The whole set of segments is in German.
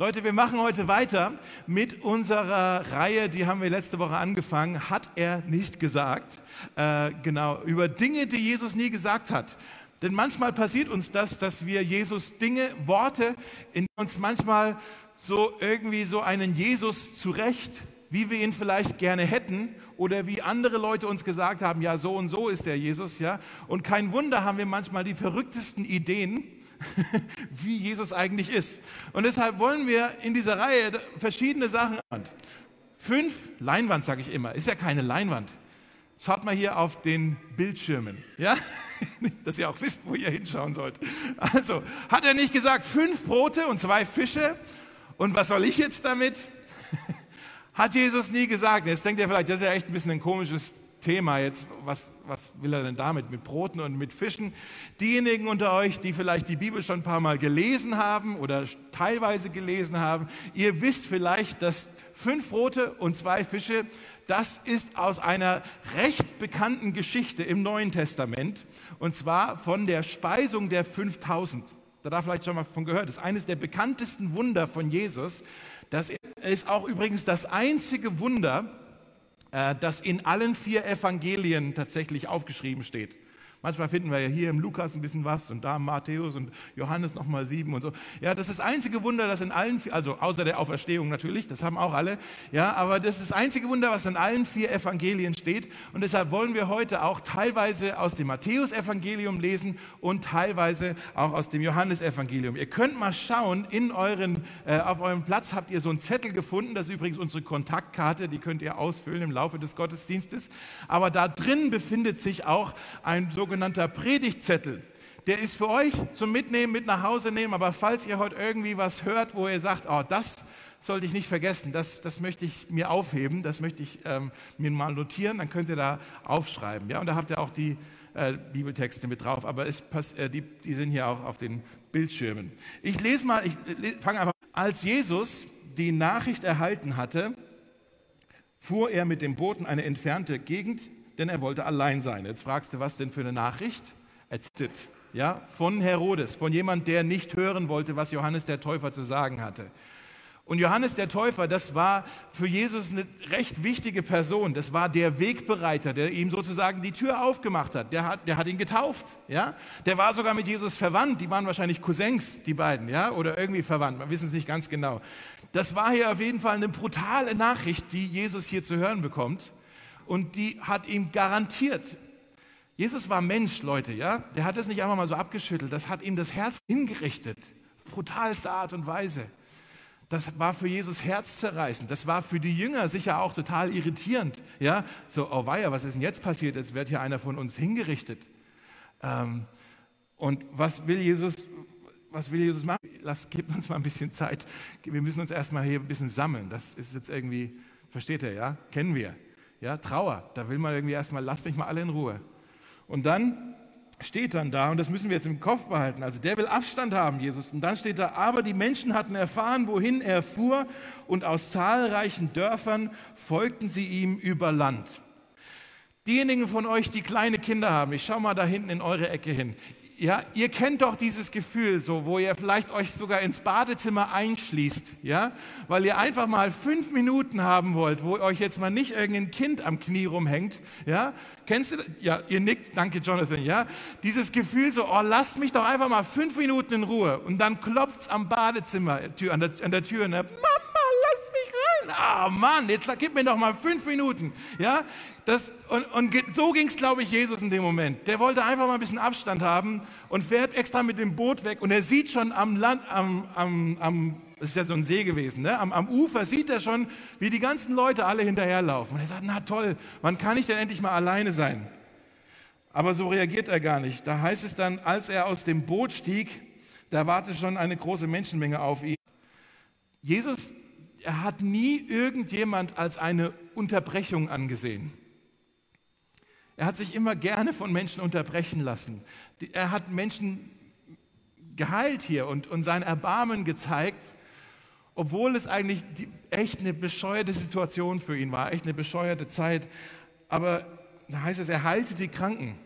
Leute, wir machen heute weiter mit unserer Reihe, die haben wir letzte Woche angefangen, hat er nicht gesagt, äh, genau, über Dinge, die Jesus nie gesagt hat. Denn manchmal passiert uns das, dass wir Jesus Dinge, Worte, in uns manchmal so irgendwie so einen Jesus zurecht, wie wir ihn vielleicht gerne hätten oder wie andere Leute uns gesagt haben, ja, so und so ist der Jesus, ja. Und kein Wunder haben wir manchmal die verrücktesten Ideen, wie Jesus eigentlich ist. Und deshalb wollen wir in dieser Reihe verschiedene Sachen. Fünf Leinwand, sage ich immer, ist ja keine Leinwand. Schaut mal hier auf den Bildschirmen, ja, dass ihr auch wisst, wo ihr hinschauen sollt. Also, hat er nicht gesagt, fünf Brote und zwei Fische? Und was soll ich jetzt damit? Hat Jesus nie gesagt. Jetzt denkt ihr vielleicht, das ist ja echt ein bisschen ein komisches Thema jetzt, was, was will er denn damit mit Broten und mit Fischen? Diejenigen unter euch, die vielleicht die Bibel schon ein paar Mal gelesen haben oder teilweise gelesen haben, ihr wisst vielleicht, dass fünf Brote und zwei Fische, das ist aus einer recht bekannten Geschichte im Neuen Testament und zwar von der Speisung der 5000. Da darf vielleicht schon mal von gehört. Das ist eines der bekanntesten Wunder von Jesus. Das ist auch übrigens das einzige Wunder, das in allen vier Evangelien tatsächlich aufgeschrieben steht. Manchmal finden wir ja hier im Lukas ein bisschen was und da im Matthäus und Johannes nochmal sieben und so. Ja, das ist das einzige Wunder, das in allen, also außer der Auferstehung natürlich, das haben auch alle. Ja, aber das ist das einzige Wunder, was in allen vier Evangelien steht. Und deshalb wollen wir heute auch teilweise aus dem Matthäus-Evangelium lesen und teilweise auch aus dem Johannesevangelium. Ihr könnt mal schauen, in euren, äh, auf eurem Platz habt ihr so einen Zettel gefunden. Das ist übrigens unsere Kontaktkarte, die könnt ihr ausfüllen im Laufe des Gottesdienstes. Aber da drin befindet sich auch ein so sogenannter Predigtzettel. Der ist für euch zum Mitnehmen, mit nach Hause nehmen. Aber falls ihr heute irgendwie was hört, wo ihr sagt, oh, das sollte ich nicht vergessen, das, das möchte ich mir aufheben, das möchte ich ähm, mir mal notieren, dann könnt ihr da aufschreiben. Ja? Und da habt ihr auch die äh, Bibeltexte mit drauf, aber es, äh, die, die sind hier auch auf den Bildschirmen. Ich lese mal, ich fange einfach. Als Jesus die Nachricht erhalten hatte, fuhr er mit dem Boot in eine entfernte Gegend denn er wollte allein sein. Jetzt fragst du, was denn für eine Nachricht? Erzählt, ja, von Herodes, von jemand, der nicht hören wollte, was Johannes der Täufer zu sagen hatte. Und Johannes der Täufer, das war für Jesus eine recht wichtige Person. Das war der Wegbereiter, der ihm sozusagen die Tür aufgemacht hat. Der hat, der hat ihn getauft. Ja? Der war sogar mit Jesus verwandt. Die waren wahrscheinlich Cousins, die beiden, ja? oder irgendwie verwandt. Wir wissen es nicht ganz genau. Das war hier auf jeden Fall eine brutale Nachricht, die Jesus hier zu hören bekommt und die hat ihm garantiert, Jesus war Mensch, Leute, ja? Der hat es nicht einfach mal so abgeschüttelt, das hat ihm das Herz hingerichtet. Brutalste Art und Weise. Das war für Jesus herzzerreißend. Das war für die Jünger sicher auch total irritierend. Ja, so, oh weia, was ist denn jetzt passiert? Jetzt wird hier einer von uns hingerichtet. Ähm, und was will Jesus, was will Jesus machen? Lass, gebt uns mal ein bisschen Zeit. Wir müssen uns erstmal hier ein bisschen sammeln. Das ist jetzt irgendwie, versteht ihr, ja? Kennen wir. Ja, Trauer, da will man irgendwie erstmal, lasst mich mal alle in Ruhe. Und dann steht dann da, und das müssen wir jetzt im Kopf behalten, also der will Abstand haben, Jesus. Und dann steht da, aber die Menschen hatten erfahren, wohin er fuhr, und aus zahlreichen Dörfern folgten sie ihm über Land. Diejenigen von euch, die kleine Kinder haben, ich schaue mal da hinten in eure Ecke hin. Ja, ihr kennt doch dieses Gefühl, so, wo ihr vielleicht euch sogar ins Badezimmer einschließt, ja, weil ihr einfach mal fünf Minuten haben wollt, wo euch jetzt mal nicht irgendein Kind am Knie rumhängt, ja. Kennst du, ja, ihr nickt, danke Jonathan, ja. Dieses Gefühl so, oh, lasst mich doch einfach mal fünf Minuten in Ruhe und dann klopft's am Badezimmer, an der, an der Tür, ne? Mama, Mann, jetzt gib mir doch mal fünf Minuten, ja. Das, und, und so ging es, glaube ich, Jesus in dem Moment. Der wollte einfach mal ein bisschen Abstand haben und fährt extra mit dem Boot weg. Und er sieht schon am Land, am, am, am das ist ja so ein See gewesen, ne? am, am Ufer sieht er schon, wie die ganzen Leute alle hinterherlaufen. Und er sagt, na toll, wann kann ich denn endlich mal alleine sein? Aber so reagiert er gar nicht. Da heißt es dann, als er aus dem Boot stieg, da wartete schon eine große Menschenmenge auf ihn. Jesus, er hat nie irgendjemand als eine Unterbrechung angesehen. Er hat sich immer gerne von Menschen unterbrechen lassen. Er hat Menschen geheilt hier und, und sein Erbarmen gezeigt, obwohl es eigentlich die, echt eine bescheuerte Situation für ihn war, echt eine bescheuerte Zeit. Aber da heißt es, er heilte die Kranken.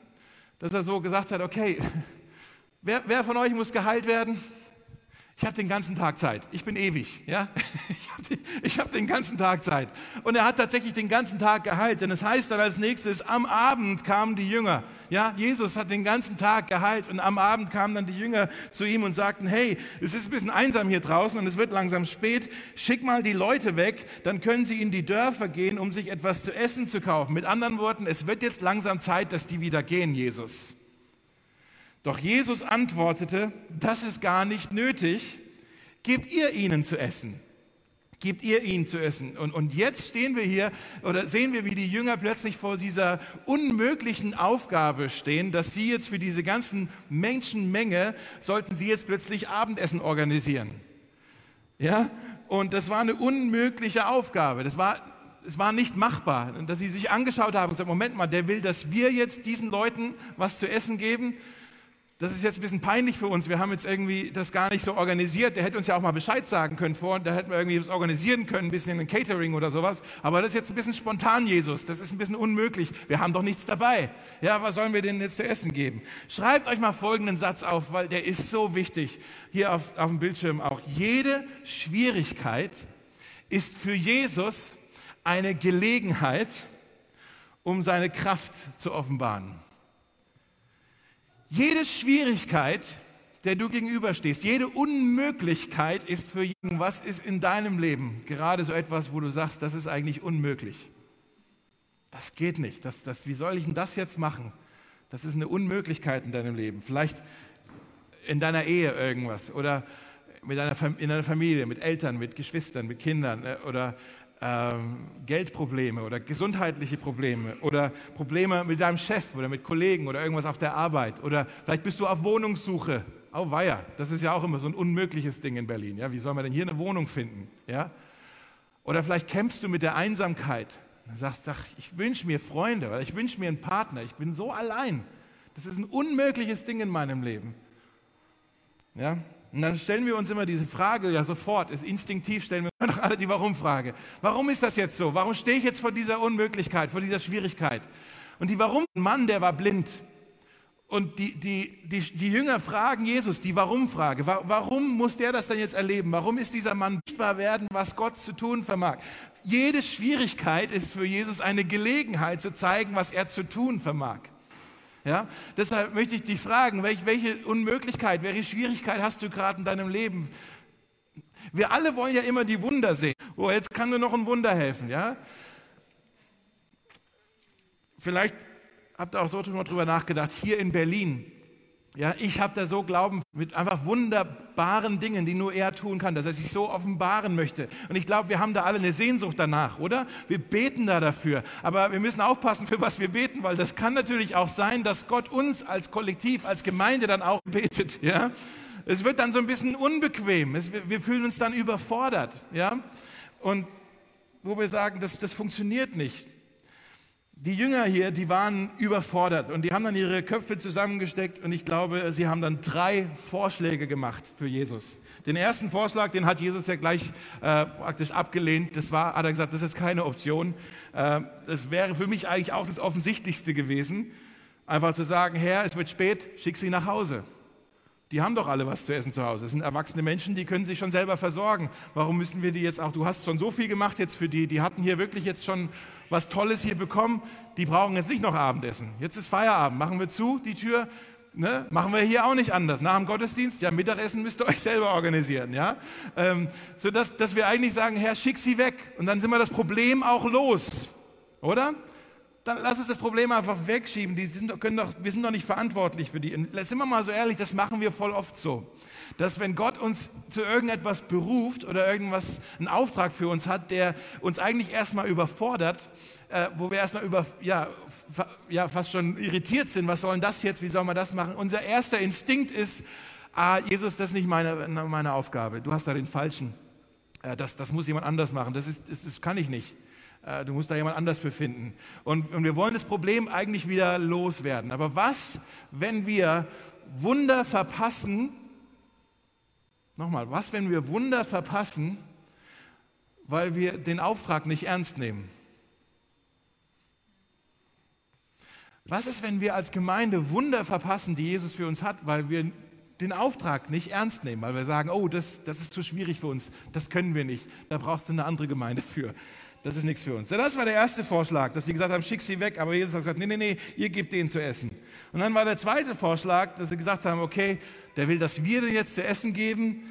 Dass er so gesagt hat, okay, wer, wer von euch muss geheilt werden? Ich habe den ganzen Tag Zeit. Ich bin ewig. Ja? Ich habe hab den ganzen Tag Zeit. Und er hat tatsächlich den ganzen Tag geheilt. Denn es heißt dann als nächstes, am Abend kamen die Jünger. Ja, Jesus hat den ganzen Tag geheilt. Und am Abend kamen dann die Jünger zu ihm und sagten, hey, es ist ein bisschen einsam hier draußen und es wird langsam spät. Schick mal die Leute weg, dann können sie in die Dörfer gehen, um sich etwas zu essen zu kaufen. Mit anderen Worten, es wird jetzt langsam Zeit, dass die wieder gehen, Jesus. Doch Jesus antwortete, das ist gar nicht nötig, gebt ihr ihnen zu essen. Gebt ihr ihnen zu essen. Und, und jetzt stehen wir hier oder sehen wir, wie die Jünger plötzlich vor dieser unmöglichen Aufgabe stehen, dass sie jetzt für diese ganzen Menschenmenge, sollten sie jetzt plötzlich Abendessen organisieren. Ja? Und das war eine unmögliche Aufgabe. Das war es war nicht machbar. Und dass sie sich angeschaut haben und gesagt, Moment mal, der will, dass wir jetzt diesen Leuten was zu essen geben das ist jetzt ein bisschen peinlich für uns. Wir haben jetzt irgendwie das gar nicht so organisiert. Der hätte uns ja auch mal Bescheid sagen können vor, da hätten wir irgendwie das organisieren können, ein bisschen ein Catering oder sowas. Aber das ist jetzt ein bisschen spontan, Jesus. Das ist ein bisschen unmöglich. Wir haben doch nichts dabei. Ja, was sollen wir denen jetzt zu essen geben? Schreibt euch mal folgenden Satz auf, weil der ist so wichtig. Hier auf, auf dem Bildschirm auch. Jede Schwierigkeit ist für Jesus eine Gelegenheit, um seine Kraft zu offenbaren. Jede Schwierigkeit, der du gegenüberstehst, jede Unmöglichkeit ist für jeden, was ist in deinem Leben gerade so etwas, wo du sagst, das ist eigentlich unmöglich. Das geht nicht. Das, das, wie soll ich denn das jetzt machen? Das ist eine Unmöglichkeit in deinem Leben. Vielleicht in deiner Ehe irgendwas oder mit deiner, in deiner Familie, mit Eltern, mit Geschwistern, mit Kindern äh, oder ähm, Geldprobleme oder gesundheitliche Probleme oder Probleme mit deinem Chef oder mit Kollegen oder irgendwas auf der Arbeit oder vielleicht bist du auf Wohnungssuche. Oh weia, das ist ja auch immer so ein unmögliches Ding in Berlin. Ja? Wie soll man denn hier eine Wohnung finden? Ja? Oder vielleicht kämpfst du mit der Einsamkeit. Du sagst, ach, ich wünsche mir Freunde oder ich wünsche mir einen Partner. Ich bin so allein. Das ist ein unmögliches Ding in meinem Leben. Ja? Und dann stellen wir uns immer diese Frage, ja sofort, ist instinktiv stellen wir doch alle die Warum-Frage. Warum ist das jetzt so? Warum stehe ich jetzt vor dieser Unmöglichkeit, vor dieser Schwierigkeit? Und die Warum, ein Mann, der war blind. Und die, die, die, die Jünger fragen Jesus die Warum-Frage. Warum muss der das denn jetzt erleben? Warum ist dieser Mann sichtbar werden, was Gott zu tun vermag? Jede Schwierigkeit ist für Jesus eine Gelegenheit zu zeigen, was er zu tun vermag. Ja? Deshalb möchte ich dich fragen, welche, welche Unmöglichkeit, welche Schwierigkeit hast du gerade in deinem Leben? Wir alle wollen ja immer die Wunder sehen. Oh, jetzt kann nur noch ein Wunder helfen. Ja? Vielleicht habt ihr auch so drüber nachgedacht, hier in Berlin ja, ich habe da so Glauben mit einfach wunderbaren Dingen, die nur er tun kann, dass er sich so offenbaren möchte. Und ich glaube, wir haben da alle eine Sehnsucht danach, oder? Wir beten da dafür. Aber wir müssen aufpassen, für was wir beten, weil das kann natürlich auch sein, dass Gott uns als Kollektiv, als Gemeinde dann auch betet. Ja? Es wird dann so ein bisschen unbequem. Es, wir fühlen uns dann überfordert. Ja? Und wo wir sagen, das, das funktioniert nicht. Die Jünger hier, die waren überfordert und die haben dann ihre Köpfe zusammengesteckt und ich glaube, sie haben dann drei Vorschläge gemacht für Jesus. Den ersten Vorschlag, den hat Jesus ja gleich äh, praktisch abgelehnt. Das war, hat er gesagt, das ist keine Option. Äh, das wäre für mich eigentlich auch das Offensichtlichste gewesen, einfach zu sagen, Herr, es wird spät, schick sie nach Hause. Die haben doch alle was zu essen zu Hause. Das sind erwachsene Menschen, die können sich schon selber versorgen. Warum müssen wir die jetzt auch, du hast schon so viel gemacht jetzt für die, die hatten hier wirklich jetzt schon was Tolles hier bekommen, die brauchen jetzt nicht noch Abendessen. Jetzt ist Feierabend, machen wir zu, die Tür, ne? machen wir hier auch nicht anders. Nach dem Gottesdienst, ja, Mittagessen müsst ihr euch selber organisieren, ja. Ähm, sodass dass wir eigentlich sagen, Herr, schick sie weg. Und dann sind wir das Problem auch los, oder? Dann lass uns das Problem einfach wegschieben. Die sind, können doch, wir sind doch nicht verantwortlich für die. Und sind wir mal so ehrlich, das machen wir voll oft so dass wenn Gott uns zu irgendetwas beruft oder irgendwas, einen Auftrag für uns hat, der uns eigentlich erstmal überfordert, äh, wo wir erstmal über, ja, ja, fast schon irritiert sind, was soll denn das jetzt, wie soll man das machen? Unser erster Instinkt ist, ah, Jesus, das ist nicht meine, meine Aufgabe, du hast da den Falschen, äh, das, das muss jemand anders machen, das, ist, das, das kann ich nicht. Äh, du musst da jemand anders befinden. Und, und wir wollen das Problem eigentlich wieder loswerden. Aber was, wenn wir Wunder verpassen, Nochmal, was, wenn wir Wunder verpassen, weil wir den Auftrag nicht ernst nehmen? Was ist, wenn wir als Gemeinde Wunder verpassen, die Jesus für uns hat, weil wir den Auftrag nicht ernst nehmen, weil wir sagen, oh, das, das ist zu schwierig für uns, das können wir nicht, da brauchst du eine andere Gemeinde für. Das ist nichts für uns. Das war der erste Vorschlag, dass sie gesagt haben, schick sie weg, aber Jesus hat gesagt, nee, nee, nee, ihr gebt denen zu essen. Und dann war der zweite Vorschlag, dass sie gesagt haben, okay, der will, dass wir denen jetzt zu essen geben.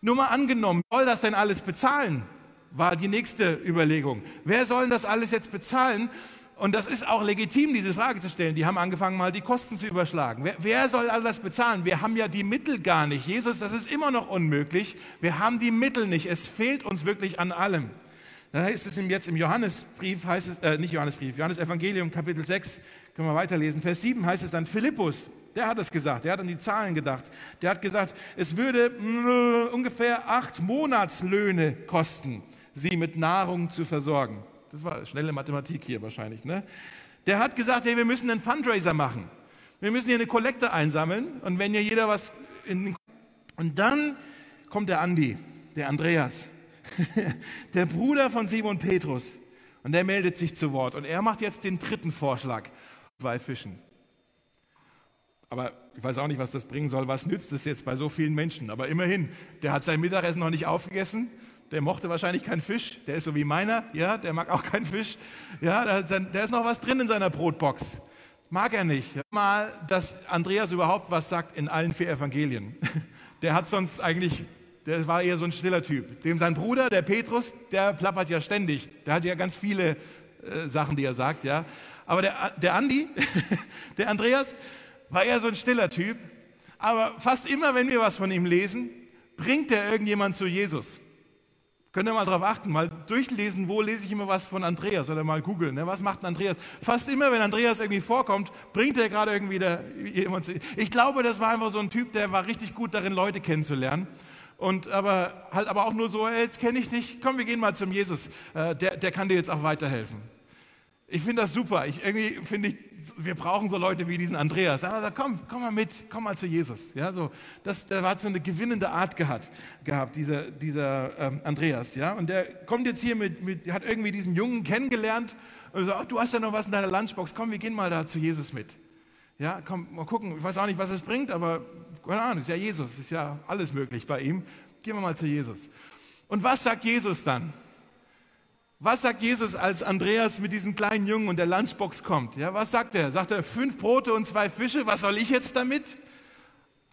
Nur mal angenommen, soll das denn alles bezahlen? War die nächste Überlegung. Wer soll das alles jetzt bezahlen? Und das ist auch legitim, diese Frage zu stellen. Die haben angefangen, mal die Kosten zu überschlagen. Wer, wer, soll all das bezahlen? Wir haben ja die Mittel gar nicht. Jesus, das ist immer noch unmöglich. Wir haben die Mittel nicht. Es fehlt uns wirklich an allem. Da heißt es jetzt im Johannesbrief, heißt es, äh, nicht Johannesbrief, Johannes Evangelium, Kapitel 6, können wir weiterlesen. Vers 7 heißt es dann, Philippus, der hat es gesagt, der hat an die Zahlen gedacht. Der hat gesagt, es würde mh, ungefähr acht Monatslöhne kosten, sie mit Nahrung zu versorgen. Das war schnelle Mathematik hier wahrscheinlich. Ne? Der hat gesagt, hey, wir müssen einen Fundraiser machen. Wir müssen hier eine Kollekte einsammeln und wenn hier jeder was in und dann kommt der Andi, der Andreas, der Bruder von Simon Petrus und der meldet sich zu Wort und er macht jetzt den dritten Vorschlag, zwei Fischen. Aber ich weiß auch nicht, was das bringen soll. Was nützt es jetzt bei so vielen Menschen? Aber immerhin, der hat sein Mittagessen noch nicht aufgegessen der mochte wahrscheinlich keinen Fisch, der ist so wie meiner, ja, der mag auch keinen Fisch. Ja, da, da ist noch was drin in seiner Brotbox. Mag er nicht. Mal, dass Andreas überhaupt was sagt in allen vier Evangelien. Der hat sonst eigentlich, der war eher so ein stiller Typ. Dem sein Bruder, der Petrus, der plappert ja ständig. Der hat ja ganz viele äh, Sachen, die er sagt, ja. Aber der, der Andi, der Andreas, war eher so ein stiller Typ. Aber fast immer, wenn wir was von ihm lesen, bringt er irgendjemand zu Jesus. Könnt ihr mal darauf achten, mal durchlesen, wo lese ich immer was von Andreas oder mal googeln. Ne? Was macht ein Andreas? Fast immer, wenn Andreas irgendwie vorkommt, bringt er gerade irgendwie da jemand zu. Ich glaube, das war einfach so ein Typ, der war richtig gut darin, Leute kennenzulernen. Und aber halt aber auch nur so, hey, jetzt kenne ich dich, komm, wir gehen mal zum Jesus. Äh, der, der kann dir jetzt auch weiterhelfen. Ich finde das super. Ich, irgendwie finde ich, wir brauchen so Leute wie diesen Andreas. Aber sagt, komm, komm mal mit, komm mal zu Jesus. Ja, so, das, der hat so eine gewinnende Art gehabt, gehabt dieser, dieser ähm, Andreas. Ja, und der kommt jetzt hier mit, mit, hat irgendwie diesen Jungen kennengelernt und sagt, du hast ja noch was in deiner Lunchbox. Komm, wir gehen mal da zu Jesus mit. Ja, komm, mal gucken. Ich weiß auch nicht, was es bringt, aber keine Ahnung, ist ja Jesus, ist ja alles möglich bei ihm. Gehen wir mal zu Jesus. Und was sagt Jesus dann? Was sagt Jesus, als Andreas mit diesem kleinen Jungen und der Lunchbox kommt? Ja, was sagt er? Sagt er, fünf Brote und zwei Fische, was soll ich jetzt damit?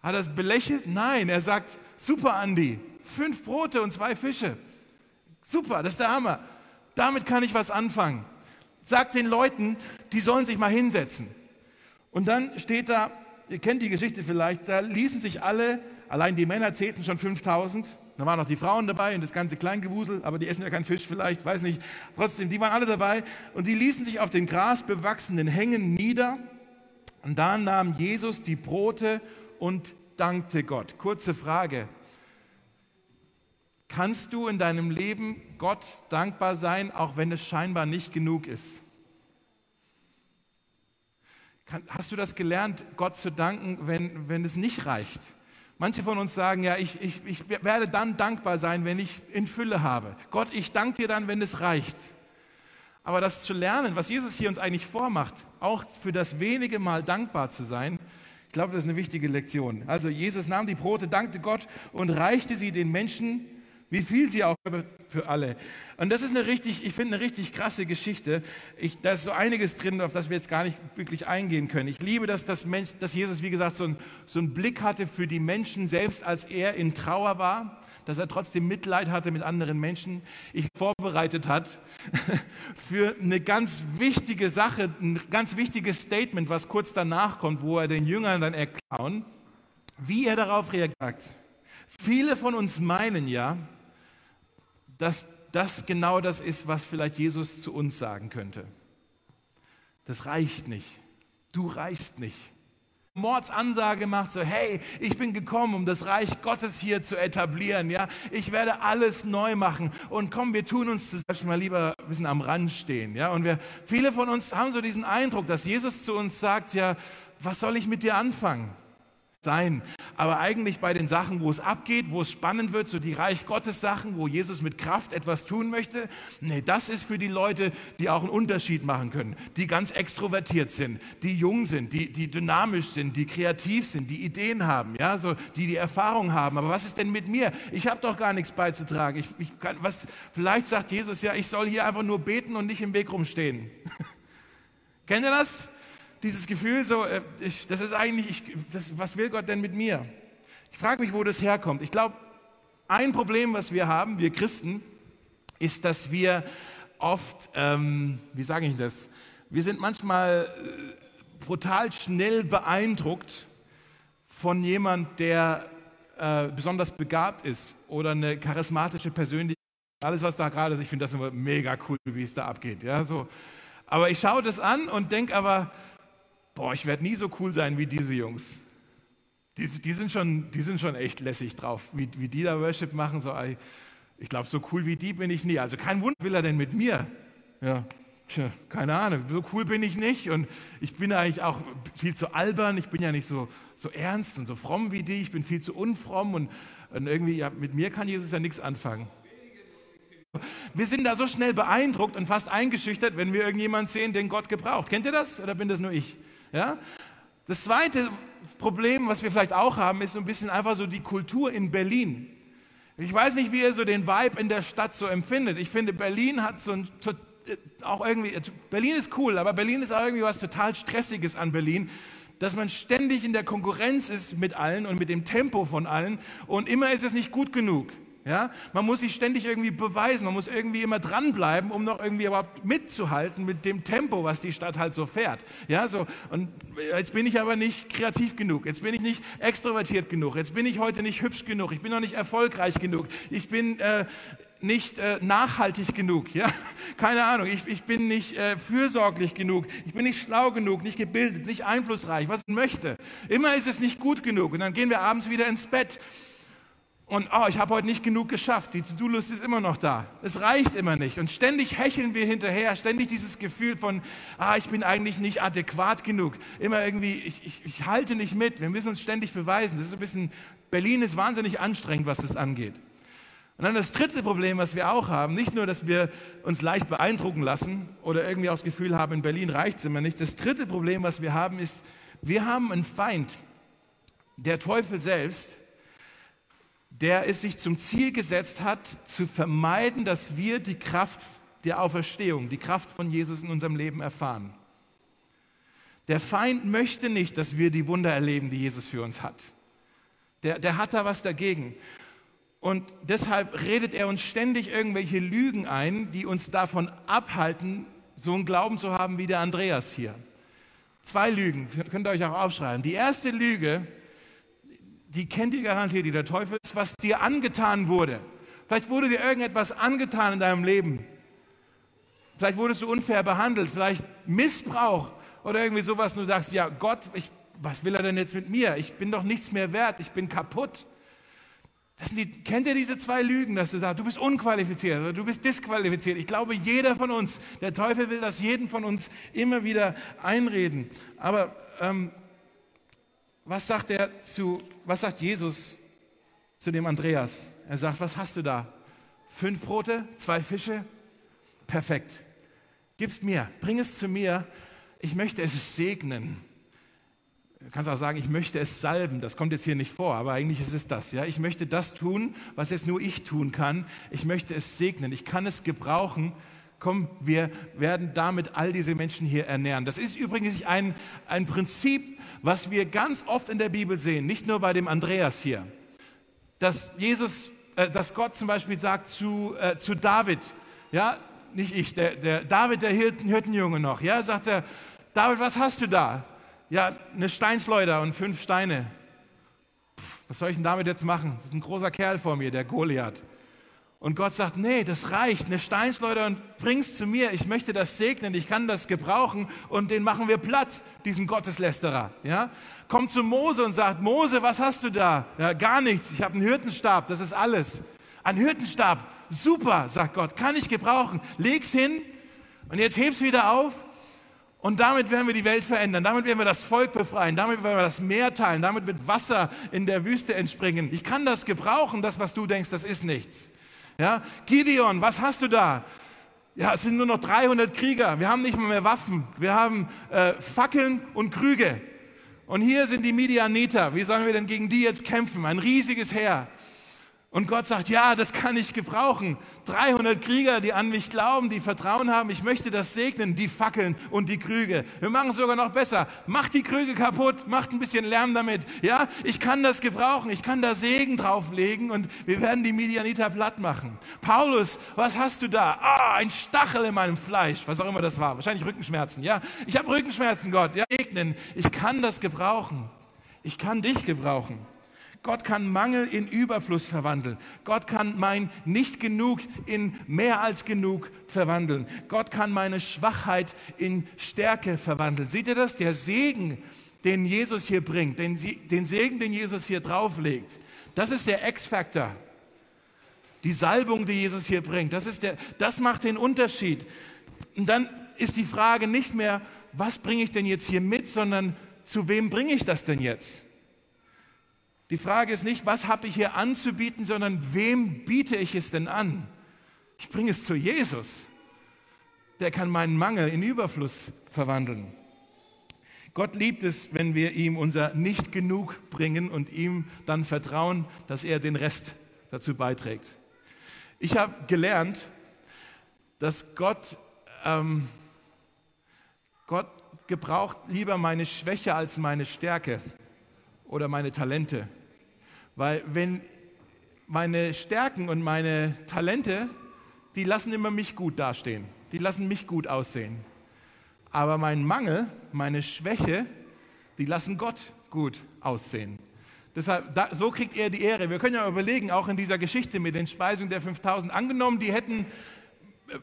Hat er es belächelt? Nein, er sagt, super Andi, fünf Brote und zwei Fische. Super, das ist der Hammer. Damit kann ich was anfangen. Sagt den Leuten, die sollen sich mal hinsetzen. Und dann steht da, ihr kennt die Geschichte vielleicht, da ließen sich alle, allein die Männer zählten schon 5000, da waren noch die Frauen dabei und das ganze Kleingewusel, aber die essen ja keinen Fisch vielleicht, weiß nicht. Trotzdem, die waren alle dabei und die ließen sich auf den grasbewachsenen Hängen nieder. Und da nahm Jesus die Brote und dankte Gott. Kurze Frage. Kannst du in deinem Leben Gott dankbar sein, auch wenn es scheinbar nicht genug ist? Hast du das gelernt, Gott zu danken, wenn, wenn es nicht reicht? Manche von uns sagen, ja, ich, ich, ich werde dann dankbar sein, wenn ich in Fülle habe. Gott, ich danke dir dann, wenn es reicht. Aber das zu lernen, was Jesus hier uns eigentlich vormacht, auch für das wenige Mal dankbar zu sein, ich glaube, das ist eine wichtige Lektion. Also Jesus nahm die Brote, dankte Gott und reichte sie den Menschen, wie viel sie auch für alle. Und das ist eine richtig, ich finde eine richtig krasse Geschichte. Ich, da ist so einiges drin, auf das wir jetzt gar nicht wirklich eingehen können. Ich liebe, dass, das Mensch, dass Jesus, wie gesagt, so, ein, so einen Blick hatte für die Menschen, selbst als er in Trauer war, dass er trotzdem Mitleid hatte mit anderen Menschen. Ich vorbereitet hat für eine ganz wichtige Sache, ein ganz wichtiges Statement, was kurz danach kommt, wo er den Jüngern dann erklärt, wie er darauf reagiert. Viele von uns meinen ja, dass das genau das ist, was vielleicht Jesus zu uns sagen könnte. Das reicht nicht. Du reichst nicht. Mordsansage macht so, hey, ich bin gekommen, um das Reich Gottes hier zu etablieren, ja. Ich werde alles neu machen und komm, wir tun uns zuerst mal lieber ein bisschen am Rand stehen, ja. Und wir, viele von uns haben so diesen Eindruck, dass Jesus zu uns sagt, ja, was soll ich mit dir anfangen? Sein. Aber eigentlich bei den Sachen, wo es abgeht, wo es spannend wird, so die Reich Gottes Sachen, wo Jesus mit Kraft etwas tun möchte, nee, das ist für die Leute, die auch einen Unterschied machen können, die ganz extrovertiert sind, die jung sind, die, die dynamisch sind, die kreativ sind, die Ideen haben, ja, so, die die Erfahrung haben. Aber was ist denn mit mir? Ich habe doch gar nichts beizutragen. Ich, ich kann, was, vielleicht sagt Jesus ja, ich soll hier einfach nur beten und nicht im Weg rumstehen. Kennt ihr das? Dieses Gefühl, so, äh, ich, das ist eigentlich, ich, das, was will Gott denn mit mir? Ich frage mich, wo das herkommt. Ich glaube, ein Problem, was wir haben, wir Christen, ist, dass wir oft, ähm, wie sage ich das, wir sind manchmal äh, brutal schnell beeindruckt von jemand, der äh, besonders begabt ist oder eine charismatische Persönlichkeit. Alles, was da gerade ist, ich finde das immer mega cool, wie es da abgeht. Ja, so. Aber ich schaue das an und denke aber, boah, ich werde nie so cool sein wie diese Jungs. Die, die, sind, schon, die sind schon echt lässig drauf, wie, wie die da Worship machen. So, ich glaube, so cool wie die bin ich nie. Also kein Wunder will er denn mit mir. Ja, tja, keine Ahnung, so cool bin ich nicht. Und ich bin eigentlich auch viel zu albern. Ich bin ja nicht so, so ernst und so fromm wie die. Ich bin viel zu unfromm. Und, und irgendwie, ja, mit mir kann Jesus ja nichts anfangen. Wir sind da so schnell beeindruckt und fast eingeschüchtert, wenn wir irgendjemanden sehen, den Gott gebraucht. Kennt ihr das oder bin das nur ich? Ja? Das zweite Problem, was wir vielleicht auch haben, ist so ein bisschen einfach so die Kultur in Berlin. Ich weiß nicht, wie ihr so den Vibe in der Stadt so empfindet. Ich finde, Berlin hat so ein äh, auch irgendwie, äh, Berlin ist cool, aber Berlin ist auch irgendwie was total Stressiges an Berlin, dass man ständig in der Konkurrenz ist mit allen und mit dem Tempo von allen und immer ist es nicht gut genug. Ja? Man muss sich ständig irgendwie beweisen, man muss irgendwie immer dranbleiben, um noch irgendwie überhaupt mitzuhalten mit dem Tempo, was die Stadt halt so fährt. Ja, so. Und jetzt bin ich aber nicht kreativ genug, jetzt bin ich nicht extrovertiert genug, jetzt bin ich heute nicht hübsch genug, ich bin noch nicht erfolgreich genug, ich bin äh, nicht äh, nachhaltig genug, ja, keine Ahnung, ich, ich bin nicht äh, fürsorglich genug, ich bin nicht schlau genug, nicht gebildet, nicht einflussreich, was ich möchte. Immer ist es nicht gut genug. Und dann gehen wir abends wieder ins Bett und oh, ich habe heute nicht genug geschafft, die To-Do-List ist immer noch da. Es reicht immer nicht. Und ständig hecheln wir hinterher, ständig dieses Gefühl von, ah, ich bin eigentlich nicht adäquat genug. Immer irgendwie, ich, ich, ich halte nicht mit. Wir müssen uns ständig beweisen. Das ist ein bisschen, Berlin ist wahnsinnig anstrengend, was das angeht. Und dann das dritte Problem, was wir auch haben, nicht nur, dass wir uns leicht beeindrucken lassen oder irgendwie auch das Gefühl haben, in Berlin reicht es immer nicht. Das dritte Problem, was wir haben, ist, wir haben einen Feind, der Teufel selbst, der es sich zum Ziel gesetzt hat, zu vermeiden, dass wir die Kraft der Auferstehung, die Kraft von Jesus in unserem Leben erfahren. Der Feind möchte nicht, dass wir die Wunder erleben, die Jesus für uns hat. Der, der hat da was dagegen. Und deshalb redet er uns ständig irgendwelche Lügen ein, die uns davon abhalten, so einen Glauben zu haben wie der Andreas hier. Zwei Lügen, könnt ihr euch auch aufschreiben. Die erste Lüge die kennt ihr garantiert, die der Teufel ist, was dir angetan wurde. Vielleicht wurde dir irgendetwas angetan in deinem Leben. Vielleicht wurdest du unfair behandelt, vielleicht Missbrauch oder irgendwie sowas. Und du sagst, ja Gott, ich, was will er denn jetzt mit mir? Ich bin doch nichts mehr wert, ich bin kaputt. Die, kennt ihr diese zwei Lügen, dass du sagst, du bist unqualifiziert oder du bist disqualifiziert? Ich glaube, jeder von uns, der Teufel will das jeden von uns immer wieder einreden. Aber ähm, was sagt er zu, was sagt Jesus zu dem Andreas? Er sagt, was hast du da? Fünf Brote, zwei Fische? Perfekt. Gib's mir, bring es zu mir. Ich möchte es segnen. Du kannst auch sagen, ich möchte es salben. Das kommt jetzt hier nicht vor, aber eigentlich ist es das. Ja? Ich möchte das tun, was jetzt nur ich tun kann. Ich möchte es segnen. Ich kann es gebrauchen. Komm, wir werden damit all diese Menschen hier ernähren. Das ist übrigens ein, ein Prinzip, was wir ganz oft in der Bibel sehen, nicht nur bei dem Andreas hier, dass Jesus, äh, dass Gott zum Beispiel sagt zu, äh, zu David, ja, nicht ich, der, der David, der Hirten, Hirtenjunge noch, ja, sagt er, David, was hast du da? Ja, eine Steinschleuder und fünf Steine. was soll ich denn damit jetzt machen? Das ist ein großer Kerl vor mir, der Goliath. Und Gott sagt, nee, das reicht, eine Steinschleuder und bring's zu mir. Ich möchte das segnen, ich kann das gebrauchen und den machen wir platt, diesen Gotteslästerer. Ja? Kommt zu Mose und sagt, Mose, was hast du da? Ja, gar nichts, ich habe einen Hirtenstab, das ist alles. Ein Hirtenstab, super, sagt Gott, kann ich gebrauchen. Leg's hin und jetzt heb's wieder auf Und damit werden wir die Welt verändern, damit werden wir das Volk befreien, damit werden wir das Meer teilen, damit wird Wasser in der Wüste entspringen. Ich kann das gebrauchen, das, was du denkst, das ist nichts. Ja? Gideon, was hast du da? Ja, es sind nur noch 300 Krieger. Wir haben nicht mal mehr Waffen. Wir haben äh, Fackeln und Krüge. Und hier sind die Midianiter. Wie sollen wir denn gegen die jetzt kämpfen? Ein riesiges Heer. Und Gott sagt, ja, das kann ich gebrauchen. 300 Krieger, die an mich glauben, die Vertrauen haben. Ich möchte das segnen, die Fackeln und die Krüge. Wir machen es sogar noch besser. Macht die Krüge kaputt, macht ein bisschen Lärm damit. Ja, ich kann das gebrauchen. Ich kann da Segen drauflegen und wir werden die Midianiter platt machen. Paulus, was hast du da? Ah, ein Stachel in meinem Fleisch. Was auch immer das war. Wahrscheinlich Rückenschmerzen. Ja, ich habe Rückenschmerzen, Gott. Ja, segnen. Ich kann das gebrauchen. Ich kann dich gebrauchen. Gott kann Mangel in Überfluss verwandeln. Gott kann mein nicht genug in mehr als genug verwandeln. Gott kann meine Schwachheit in Stärke verwandeln. Seht ihr das? Der Segen, den Jesus hier bringt, den, den Segen, den Jesus hier drauflegt, das ist der X-Faktor. Die Salbung, die Jesus hier bringt, das, ist der, das macht den Unterschied. Und dann ist die Frage nicht mehr, was bringe ich denn jetzt hier mit, sondern zu wem bringe ich das denn jetzt? Die Frage ist nicht, was habe ich hier anzubieten, sondern wem biete ich es denn an? Ich bringe es zu Jesus. Der kann meinen Mangel in Überfluss verwandeln. Gott liebt es, wenn wir ihm unser Nicht genug bringen und ihm dann vertrauen, dass er den Rest dazu beiträgt. Ich habe gelernt, dass Gott, ähm, Gott gebraucht lieber meine Schwäche als meine Stärke oder meine Talente. Weil wenn meine Stärken und meine Talente, die lassen immer mich gut dastehen, die lassen mich gut aussehen. Aber mein Mangel, meine Schwäche, die lassen Gott gut aussehen. Deshalb, da, so kriegt er die Ehre. Wir können ja überlegen, auch in dieser Geschichte mit den Speisungen der 5000, angenommen, die hätten,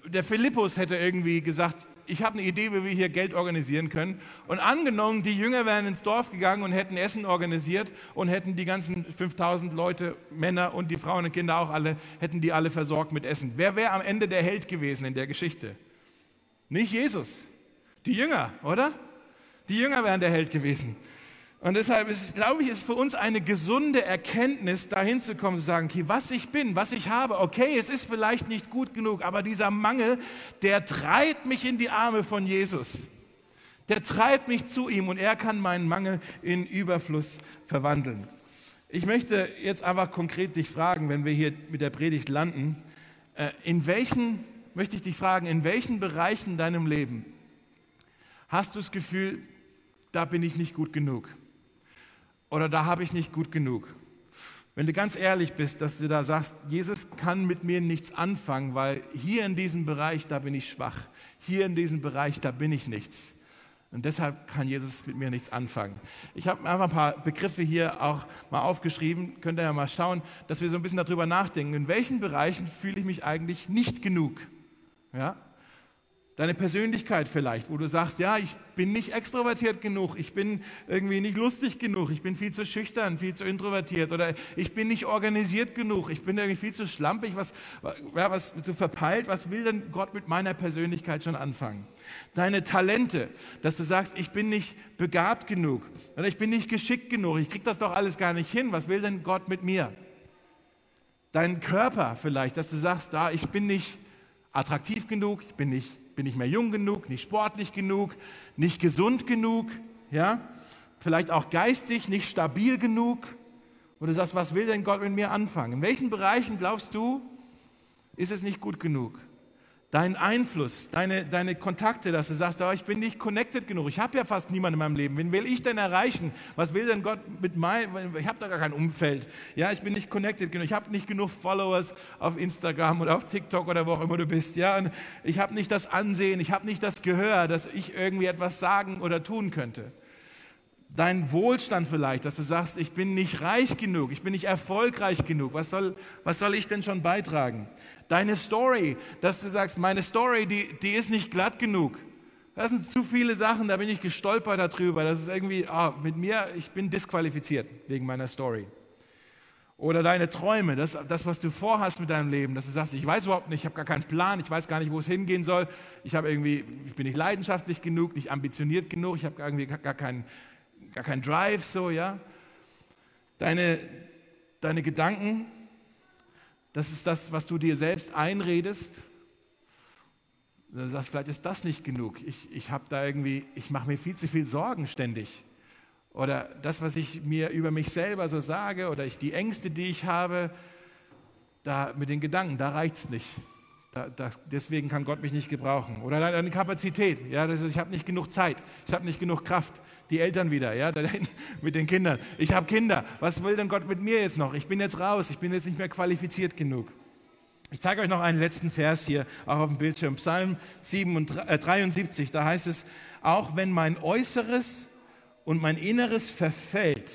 der Philippus hätte irgendwie gesagt, ich habe eine Idee, wie wir hier Geld organisieren können. Und angenommen, die Jünger wären ins Dorf gegangen und hätten Essen organisiert und hätten die ganzen 5000 Leute, Männer und die Frauen und Kinder auch alle, hätten die alle versorgt mit Essen. Wer wäre am Ende der Held gewesen in der Geschichte? Nicht Jesus. Die Jünger, oder? Die Jünger wären der Held gewesen. Und deshalb ist, glaube ich, ist für uns eine gesunde Erkenntnis, dahin zu kommen, zu sagen, okay, was ich bin, was ich habe, okay, es ist vielleicht nicht gut genug, aber dieser Mangel, der treibt mich in die Arme von Jesus. Der treibt mich zu ihm und er kann meinen Mangel in Überfluss verwandeln. Ich möchte jetzt einfach konkret dich fragen, wenn wir hier mit der Predigt landen, äh, in welchen, möchte ich dich fragen, in welchen Bereichen deinem Leben hast du das Gefühl, da bin ich nicht gut genug? Oder da habe ich nicht gut genug. Wenn du ganz ehrlich bist, dass du da sagst, Jesus kann mit mir nichts anfangen, weil hier in diesem Bereich, da bin ich schwach. Hier in diesem Bereich, da bin ich nichts. Und deshalb kann Jesus mit mir nichts anfangen. Ich habe einfach ein paar Begriffe hier auch mal aufgeschrieben. Könnt ihr ja mal schauen, dass wir so ein bisschen darüber nachdenken. In welchen Bereichen fühle ich mich eigentlich nicht genug? Ja? Deine Persönlichkeit vielleicht, wo du sagst, ja, ich bin nicht extrovertiert genug, ich bin irgendwie nicht lustig genug, ich bin viel zu schüchtern, viel zu introvertiert oder ich bin nicht organisiert genug, ich bin irgendwie viel zu schlampig, was, ja, was zu verpeilt, was will denn Gott mit meiner Persönlichkeit schon anfangen? Deine Talente, dass du sagst, ich bin nicht begabt genug oder ich bin nicht geschickt genug, ich kriege das doch alles gar nicht hin, was will denn Gott mit mir? Dein Körper vielleicht, dass du sagst, da, ich bin nicht attraktiv genug, ich bin nicht bin nicht mehr jung genug, nicht sportlich genug, nicht gesund genug, ja? Vielleicht auch geistig nicht stabil genug. Oder sagst, was will denn Gott mit mir anfangen? In welchen Bereichen glaubst du, ist es nicht gut genug? Dein Einfluss, deine, deine Kontakte, dass du sagst, oh, ich bin nicht connected genug, ich habe ja fast niemanden in meinem Leben. Wen will ich denn erreichen? Was will denn Gott mit meinem, ich habe da gar kein Umfeld. Ja, ich bin nicht connected genug, ich habe nicht genug Followers auf Instagram oder auf TikTok oder wo auch immer du bist. Ja, und ich habe nicht das Ansehen, ich habe nicht das Gehör, dass ich irgendwie etwas sagen oder tun könnte. Dein Wohlstand vielleicht, dass du sagst, ich bin nicht reich genug, ich bin nicht erfolgreich genug. Was soll, was soll ich denn schon beitragen? Deine Story, dass du sagst, meine Story, die, die ist nicht glatt genug. Das sind zu viele Sachen, da bin ich gestolpert darüber. Das ist irgendwie, ah, mit mir, ich bin disqualifiziert wegen meiner Story. Oder deine Träume, das, das, was du vorhast mit deinem Leben, dass du sagst, ich weiß überhaupt nicht, ich habe gar keinen Plan, ich weiß gar nicht, wo es hingehen soll, ich, habe irgendwie, ich bin nicht leidenschaftlich genug, nicht ambitioniert genug, ich habe irgendwie gar keinen, gar keinen Drive, so, ja. Deine, deine Gedanken, das ist das, was du dir selbst einredest. Du sagst, vielleicht ist das nicht genug. Ich, ich habe da irgendwie, ich mache mir viel zu viel Sorgen ständig oder das, was ich mir über mich selber so sage oder ich, die Ängste, die ich habe, da mit den Gedanken, da reicht es nicht. Da, deswegen kann Gott mich nicht gebrauchen. Oder deine Kapazität, ja, das ist, ich habe nicht genug Zeit, ich habe nicht genug Kraft. Die Eltern wieder, ja, mit den Kindern. Ich habe Kinder, was will denn Gott mit mir jetzt noch? Ich bin jetzt raus, ich bin jetzt nicht mehr qualifiziert genug. Ich zeige euch noch einen letzten Vers hier, auch auf dem Bildschirm. Psalm 73, da heißt es, auch wenn mein Äußeres und mein Inneres verfällt,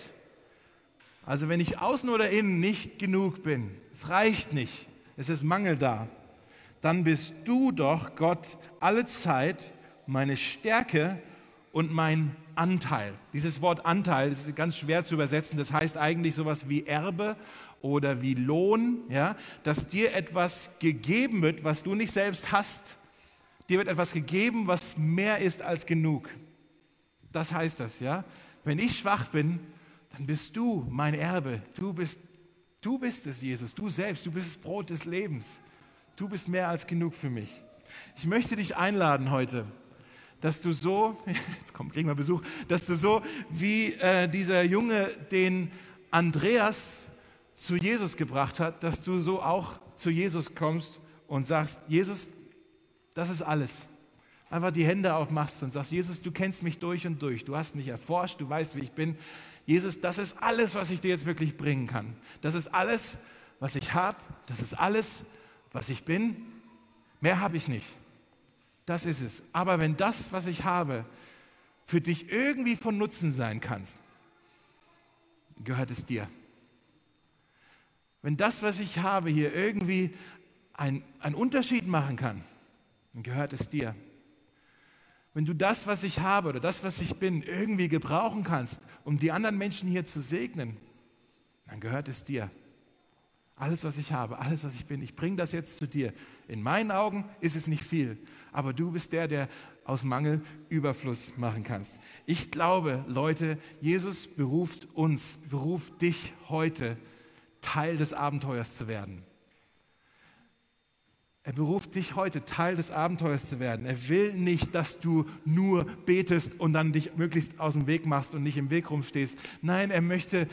also wenn ich außen oder innen nicht genug bin, es reicht nicht, es ist Mangel da, dann bist du doch Gott alle Zeit meine Stärke und mein Anteil. Dieses Wort Anteil ist ganz schwer zu übersetzen. Das heißt eigentlich sowas wie Erbe oder wie Lohn, ja, dass dir etwas gegeben wird, was du nicht selbst hast. Dir wird etwas gegeben, was mehr ist als genug. Das heißt das, ja. Wenn ich schwach bin, dann bist du mein Erbe. Du bist, du bist es, Jesus. Du selbst. Du bist das Brot des Lebens. Du bist mehr als genug für mich. Ich möchte dich einladen heute, dass du so, jetzt kommt, kriegen wir Besuch, dass du so wie äh, dieser Junge den Andreas zu Jesus gebracht hat, dass du so auch zu Jesus kommst und sagst, Jesus, das ist alles einfach die Hände aufmachst und sagst, Jesus, du kennst mich durch und durch, du hast mich erforscht, du weißt, wie ich bin. Jesus, das ist alles, was ich dir jetzt wirklich bringen kann. Das ist alles, was ich habe, das ist alles, was ich bin. Mehr habe ich nicht. Das ist es. Aber wenn das, was ich habe, für dich irgendwie von Nutzen sein kann, gehört es dir. Wenn das, was ich habe, hier irgendwie einen Unterschied machen kann, dann gehört es dir. Wenn du das, was ich habe oder das, was ich bin, irgendwie gebrauchen kannst, um die anderen Menschen hier zu segnen, dann gehört es dir. Alles, was ich habe, alles, was ich bin, ich bringe das jetzt zu dir. In meinen Augen ist es nicht viel, aber du bist der, der aus Mangel Überfluss machen kannst. Ich glaube, Leute, Jesus beruft uns, beruft dich heute, Teil des Abenteuers zu werden. Er beruft dich heute, Teil des Abenteuers zu werden. Er will nicht, dass du nur betest und dann dich möglichst aus dem Weg machst und nicht im Weg rumstehst. Nein, er möchte,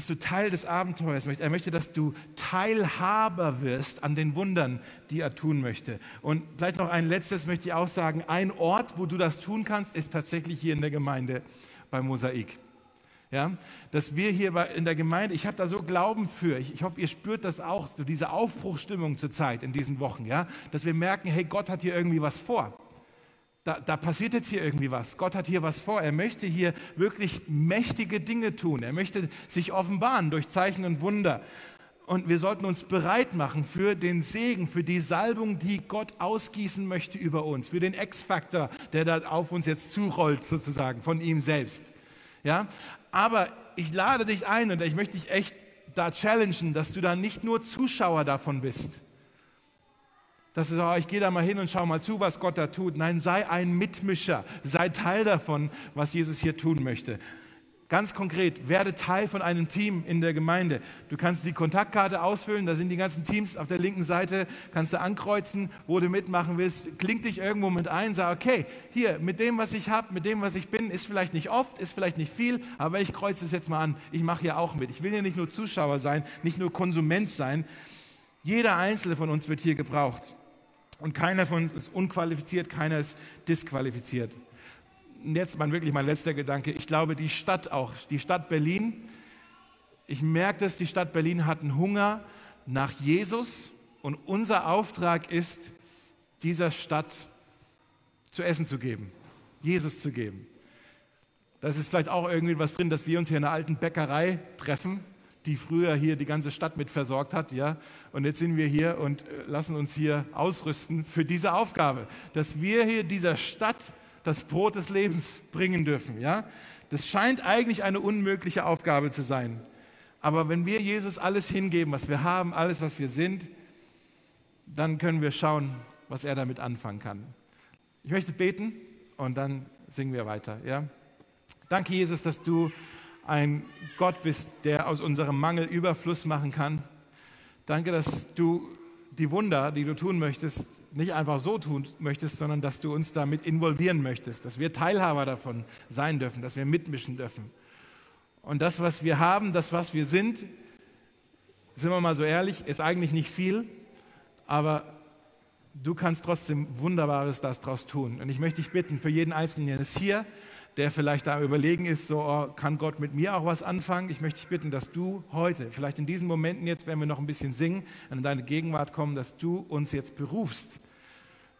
dass du Teil des Abenteuers möchtest. Er möchte, dass du Teilhaber wirst an den Wundern, die er tun möchte. Und vielleicht noch ein letztes möchte ich auch sagen. Ein Ort, wo du das tun kannst, ist tatsächlich hier in der Gemeinde bei Mosaik ja, dass wir hier in der Gemeinde, ich habe da so Glauben für, ich, ich, hoffe, ihr spürt das auch, so diese Aufbruchstimmung zur Zeit in diesen Wochen, ja, dass wir merken, hey, Gott hat hier irgendwie was vor. Da, da passiert jetzt hier irgendwie was. Gott hat hier was vor. Er möchte hier wirklich mächtige Dinge tun. Er möchte sich offenbaren durch Zeichen und Wunder. Und wir sollten uns bereit machen für den Segen, für die Salbung, die Gott ausgießen möchte über uns, für den X-Faktor, der da auf uns jetzt zurollt, sozusagen, von ihm selbst. Ja? Aber ich lade dich ein und ich möchte dich echt da challengen, dass du da nicht nur Zuschauer davon bist. Dass du sagst, oh, ich gehe da mal hin und schau mal zu, was Gott da tut. Nein, sei ein Mitmischer, sei Teil davon, was Jesus hier tun möchte. Ganz konkret, werde Teil von einem Team in der Gemeinde. Du kannst die Kontaktkarte ausfüllen, da sind die ganzen Teams auf der linken Seite, kannst du ankreuzen, wo du mitmachen willst. Klingt dich irgendwo mit ein, sag, okay, hier, mit dem, was ich habe, mit dem, was ich bin, ist vielleicht nicht oft, ist vielleicht nicht viel, aber ich kreuze es jetzt mal an. Ich mache hier auch mit. Ich will hier nicht nur Zuschauer sein, nicht nur Konsument sein. Jeder Einzelne von uns wird hier gebraucht. Und keiner von uns ist unqualifiziert, keiner ist disqualifiziert jetzt mal wirklich mein letzter Gedanke. Ich glaube, die Stadt auch, die Stadt Berlin, ich merke dass die Stadt Berlin hat einen Hunger nach Jesus und unser Auftrag ist, dieser Stadt zu essen zu geben, Jesus zu geben. Das ist vielleicht auch irgendwie was drin, dass wir uns hier in einer alten Bäckerei treffen, die früher hier die ganze Stadt mit versorgt hat, ja. Und jetzt sind wir hier und äh, lassen uns hier ausrüsten für diese Aufgabe, dass wir hier dieser Stadt das Brot des Lebens bringen dürfen. Ja? Das scheint eigentlich eine unmögliche Aufgabe zu sein. Aber wenn wir Jesus alles hingeben, was wir haben, alles, was wir sind, dann können wir schauen, was er damit anfangen kann. Ich möchte beten und dann singen wir weiter. Ja? Danke, Jesus, dass du ein Gott bist, der aus unserem Mangel Überfluss machen kann. Danke, dass du die Wunder, die du tun möchtest, nicht einfach so tun möchtest, sondern dass du uns damit involvieren möchtest, dass wir Teilhaber davon sein dürfen, dass wir mitmischen dürfen. Und das, was wir haben, das, was wir sind, sind wir mal so ehrlich, ist eigentlich nicht viel, aber du kannst trotzdem Wunderbares daraus tun. Und ich möchte dich bitten, für jeden Einzelnen, der ist hier, der vielleicht da überlegen ist, so oh, kann Gott mit mir auch was anfangen. Ich möchte dich bitten, dass du heute, vielleicht in diesen Momenten jetzt, wenn wir noch ein bisschen singen, in deine Gegenwart kommen, dass du uns jetzt berufst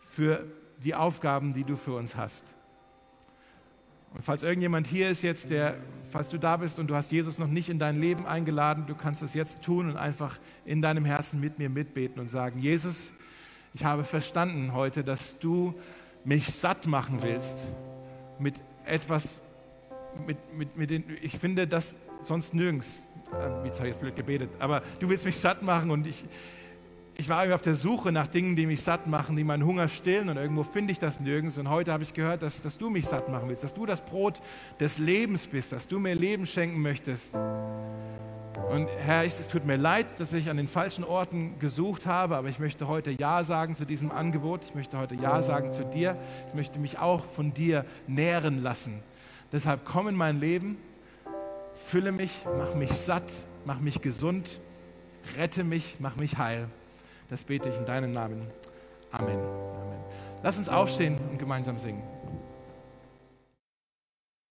für die Aufgaben, die du für uns hast. Und falls irgendjemand hier ist jetzt, der, falls du da bist und du hast Jesus noch nicht in dein Leben eingeladen, du kannst das jetzt tun und einfach in deinem Herzen mit mir mitbeten und sagen, Jesus, ich habe verstanden heute, dass du mich satt machen willst mit etwas, mit, mit, mit den, ich finde das sonst nirgends, äh, jetzt habe ich blöd gebetet, aber du willst mich satt machen und ich, ich war auf der Suche nach Dingen, die mich satt machen, die meinen Hunger stillen und irgendwo finde ich das nirgends. Und heute habe ich gehört, dass, dass du mich satt machen willst, dass du das Brot des Lebens bist, dass du mir Leben schenken möchtest. Und Herr, es tut mir leid, dass ich an den falschen Orten gesucht habe, aber ich möchte heute Ja sagen zu diesem Angebot. Ich möchte heute Ja sagen zu dir. Ich möchte mich auch von dir nähren lassen. Deshalb komm in mein Leben, fülle mich, mach mich satt, mach mich gesund, rette mich, mach mich heil. Das bete ich in deinem Namen. Amen. Amen. Lass uns aufstehen und gemeinsam singen.